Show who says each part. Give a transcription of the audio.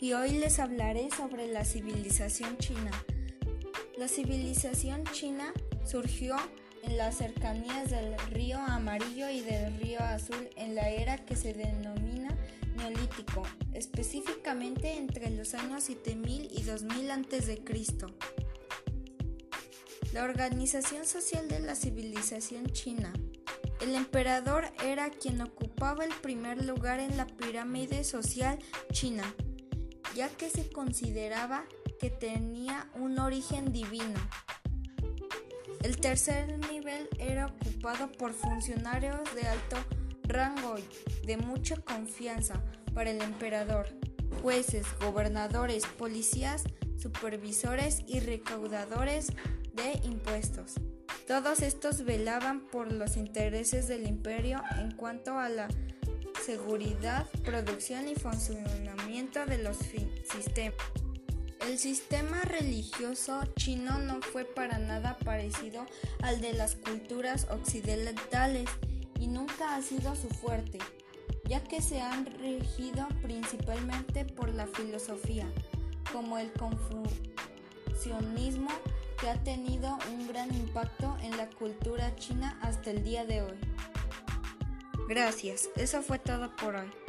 Speaker 1: y hoy les hablaré sobre la civilización china. La civilización china surgió en las cercanías del río Amarillo y del río Azul en la era que se denomina Neolítico, específicamente entre los años 7000 y 2000 a.C. La organización social de la civilización china. El emperador era quien ocupaba el primer lugar en la pirámide social china, ya que se consideraba que tenía un origen divino. El tercer nivel era ocupado por funcionarios de alto rango y de mucha confianza para el emperador, jueces, gobernadores, policías, supervisores y recaudadores de impuestos. Todos estos velaban por los intereses del imperio en cuanto a la seguridad, producción y funcionamiento de los sistemas. El sistema religioso chino no fue para nada parecido al de las culturas occidentales y nunca ha sido su fuerte, ya que se han regido principalmente por la filosofía, como el confucianismo, que ha tenido un gran impacto en la cultura china hasta el día de hoy. Gracias, eso fue todo por hoy.